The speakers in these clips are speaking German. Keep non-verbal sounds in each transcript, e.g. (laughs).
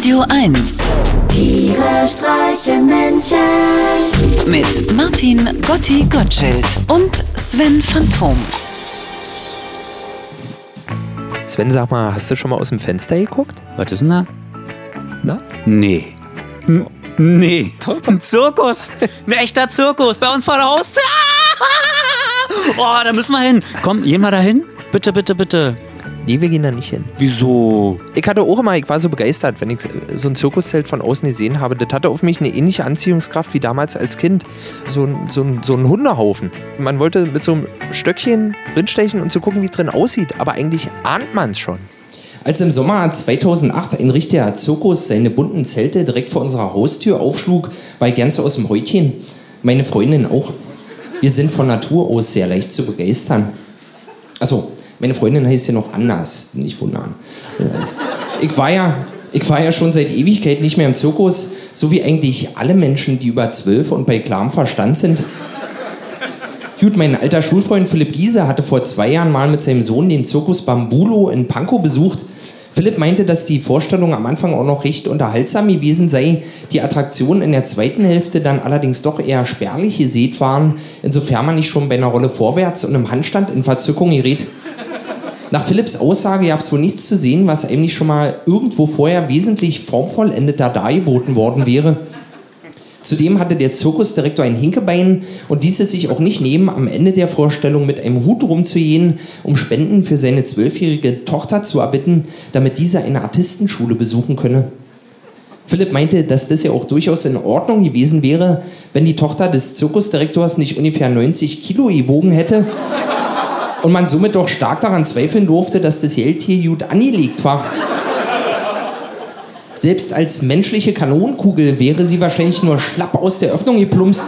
Radio 1 Tiere streichen Menschen. mit Martin Gotti Gottschild und Sven Phantom. Sven, sag mal, hast du schon mal aus dem Fenster geguckt? Was ist denn da? Na? Nee. N nee. Ein Zirkus. Ein echter Zirkus. Bei uns vor der Haustür. Oh, da müssen wir hin. Komm, gehen wir da hin? Bitte, bitte, bitte. Nee, wir gehen da nicht hin. Wieso? Ich hatte auch immer, ich war so begeistert, wenn ich so ein Zirkuszelt von außen gesehen habe. Das hatte auf mich eine ähnliche Anziehungskraft wie damals als Kind. So ein, so ein, so ein Hundehaufen. Man wollte mit so einem Stöckchen drinstechen und zu gucken, wie es drin aussieht. Aber eigentlich ahnt man es schon. Als im Sommer 2008 ein richtiger Zirkus seine bunten Zelte direkt vor unserer Haustür aufschlug, war ich ganz aus dem Häutchen. Meine Freundin auch. Wir sind von Natur aus sehr leicht zu begeistern. Also, meine Freundin heißt ja noch anders, nicht wundern. Also, Ich war ja, ich war ja schon seit Ewigkeit nicht mehr im Zirkus, so wie eigentlich alle Menschen, die über zwölf und bei klarem Verstand sind. Gut, mein alter Schulfreund Philipp Giese hatte vor zwei Jahren mal mit seinem Sohn den Zirkus Bambulo in Pankow besucht. Philipp meinte, dass die Vorstellung am Anfang auch noch recht unterhaltsam gewesen sei, die Attraktionen in der zweiten Hälfte dann allerdings doch eher spärlich gesät waren, insofern man nicht schon bei einer Rolle vorwärts und im Handstand in Verzückung gerät. Nach Philipps Aussage gab es wohl nichts zu sehen, was eigentlich schon mal irgendwo vorher wesentlich formvollendeter dargeboten worden wäre. Zudem hatte der Zirkusdirektor ein Hinkebein und ließ es sich auch nicht nehmen, am Ende der Vorstellung mit einem Hut rumzugehen, um Spenden für seine zwölfjährige Tochter zu erbitten, damit diese eine Artistenschule besuchen könne. Philipp meinte, dass das ja auch durchaus in Ordnung gewesen wäre, wenn die Tochter des Zirkusdirektors nicht ungefähr 90 Kilo gewogen hätte und man somit doch stark daran zweifeln durfte, dass das Geld hier gut angelegt war. Selbst als menschliche Kanonenkugel wäre sie wahrscheinlich nur schlapp aus der Öffnung geplumpst.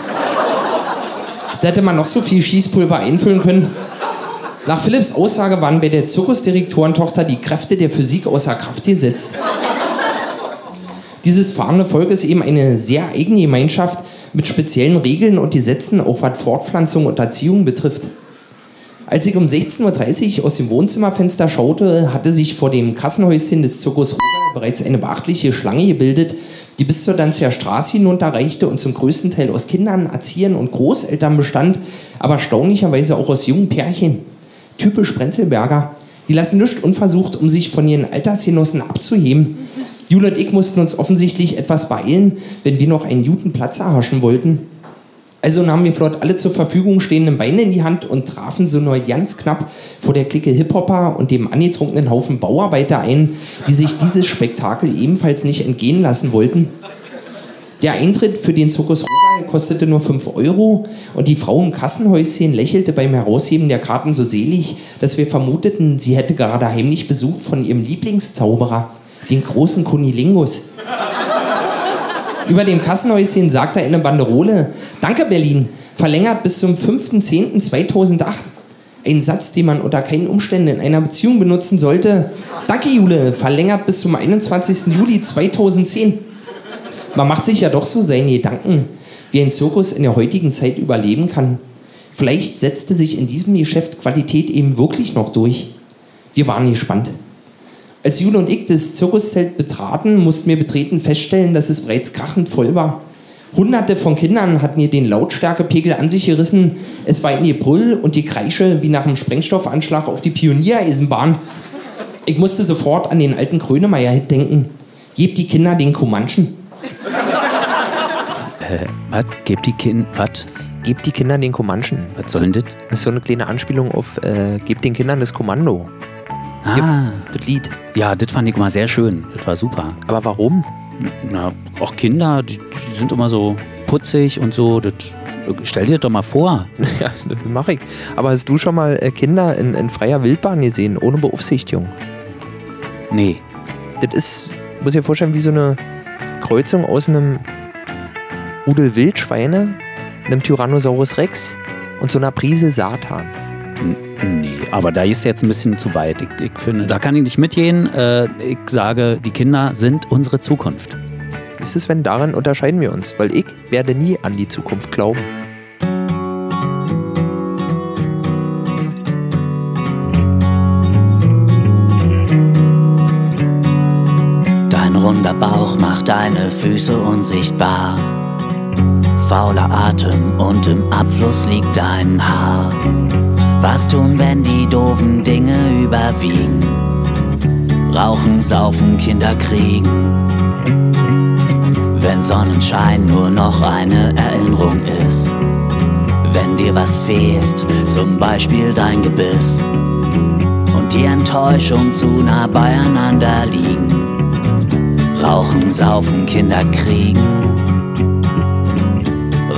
Da hätte man noch so viel Schießpulver einfüllen können. Nach Philipps Aussage waren bei der Zirkusdirektorentochter die Kräfte der Physik außer Kraft gesetzt. Dieses fahrende Volk ist eben eine sehr eigene Gemeinschaft mit speziellen Regeln und Gesetzen, auch was Fortpflanzung und Erziehung betrifft. Als ich um 16.30 Uhr aus dem Wohnzimmerfenster schaute, hatte sich vor dem Kassenhäuschen des Zirkus Roger bereits eine beachtliche Schlange gebildet, die bis zur Danziger Straße hinunterreichte und zum größten Teil aus Kindern, Erziehern und Großeltern bestand, aber erstaunlicherweise auch aus jungen Pärchen. Typisch Prenzelberger. Die lassen nichts unversucht, um sich von ihren Altersgenossen abzuheben. Jule und ich mussten uns offensichtlich etwas beeilen, wenn wir noch einen guten Platz erhaschen wollten. Also nahmen wir flott alle zur Verfügung stehenden Beine in die Hand und trafen so nur ganz knapp vor der Clique Hip-Hopper und dem angetrunkenen Haufen Bauarbeiter ein, die sich dieses Spektakel ebenfalls nicht entgehen lassen wollten. Der Eintritt für den Zirkus kostete nur 5 Euro und die Frau im Kassenhäuschen lächelte beim Herausheben der Karten so selig, dass wir vermuteten, sie hätte gerade heimlich Besuch von ihrem Lieblingszauberer, den großen Kunilingus. Über dem Kassenhäuschen sagte eine Banderole, Danke Berlin, verlängert bis zum 5.10.2008. Ein Satz, den man unter keinen Umständen in einer Beziehung benutzen sollte. Danke Jule, verlängert bis zum 21. Juli 2010. Man macht sich ja doch so seine Gedanken, wie ein Zirkus in der heutigen Zeit überleben kann. Vielleicht setzte sich in diesem Geschäft Qualität eben wirklich noch durch. Wir waren gespannt. Als Jule und ich das Zirkuszelt betraten, mussten wir betreten feststellen, dass es bereits krachend voll war. Hunderte von Kindern hatten ihr den Lautstärkepegel an sich gerissen. Es war ein Gebrüll und die Kreische wie nach einem Sprengstoffanschlag auf die Pioniereisenbahn. Ich musste sofort an den alten Grönemeyer-Hit denken. Gebt die Kinder den Comanchen. (laughs) Was? Gebt die Kind. Was? Gebt die Kindern den Comanchen. Was soll denn das? Das ist so eine kleine Anspielung auf äh, Gebt den Kindern das Kommando. Ah. Das Lied. Ja, das fand ich immer sehr schön. Das war super. Aber warum? Na, auch Kinder, die, die sind immer so putzig und so. Das, stell dir das doch mal vor. (laughs) Ja, das mache ich. Aber hast du schon mal äh, Kinder in, in freier Wildbahn gesehen, ohne Beaufsichtigung? Nee. Das ist, muss ich dir vorstellen, wie so eine Kreuzung aus einem Rudel Wildschweine, einem Tyrannosaurus Rex und so einer Prise Satan. Nee, aber da ist jetzt ein bisschen zu weit. Ich, ich finde, da kann ich nicht mitgehen. Äh, ich sage, die Kinder sind unsere Zukunft. Ist es, wenn daran unterscheiden wir uns? Weil ich werde nie an die Zukunft glauben. Dein runder Bauch macht deine Füße unsichtbar. Fauler Atem und im Abfluss liegt dein Haar. Was tun, wenn die doofen Dinge überwiegen? Rauchen, saufen, Kinder kriegen. Wenn Sonnenschein nur noch eine Erinnerung ist. Wenn dir was fehlt, zum Beispiel dein Gebiss. Und die Enttäuschung zu nah beieinander liegen. Rauchen, saufen, Kinder kriegen.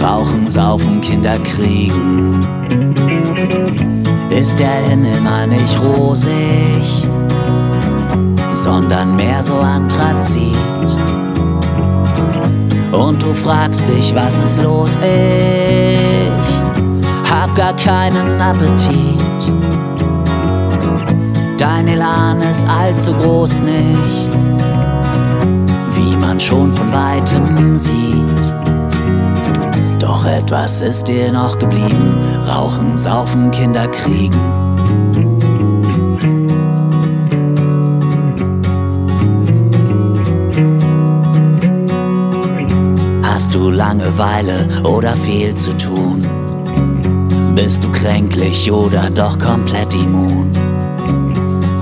Rauchen, saufen, Kinder kriegen. Ist der Himmel mal nicht rosig, sondern mehr so anthrazit. Und du fragst dich, was ist los? Ich hab gar keinen Appetit. Dein Elan ist allzu groß nicht, wie man schon von weitem sieht. Doch etwas ist dir noch geblieben. Rauchen, saufen, Kinder kriegen. Hast du Langeweile oder viel zu tun? Bist du kränklich oder doch komplett immun?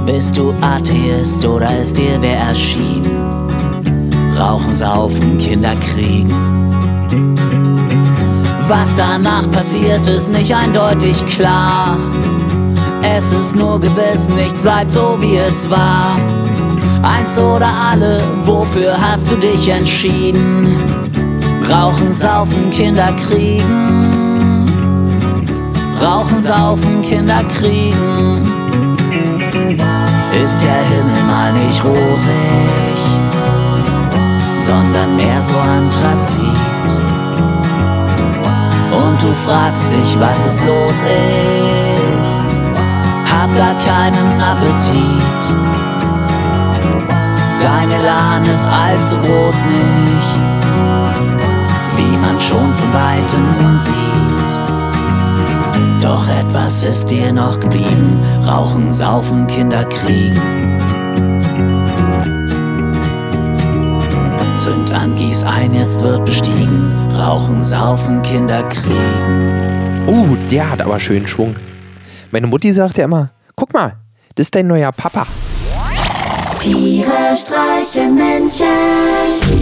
Bist du Atheist oder ist dir wer erschienen? Rauchen, saufen, Kinder kriegen. Was danach passiert, ist nicht eindeutig klar. Es ist nur gewiss, nichts bleibt so wie es war. Eins oder alle, wofür hast du dich entschieden? Rauchen, saufen, Kinder kriegen. Rauchen, saufen, Kinder kriegen. Ist der Himmel mal nicht rosig, sondern mehr so anthrazit. Und du fragst dich, was ist los? Ich hab gar keinen Appetit. Dein Elan ist allzu groß nicht, wie man schon von weitem sieht. Doch etwas ist dir noch geblieben: Rauchen, saufen, Kinder kriegen. Zünd an, gieß ein, jetzt wird bestiegen. Rauchen, saufen, Kinder kriegen. Uh, der hat aber schön Schwung. Meine Mutti sagt ja immer, guck mal, das ist dein neuer Papa. Tiere streichen Menschen.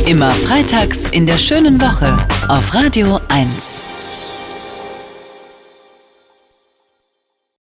Immer freitags in der schönen Woche auf Radio 1.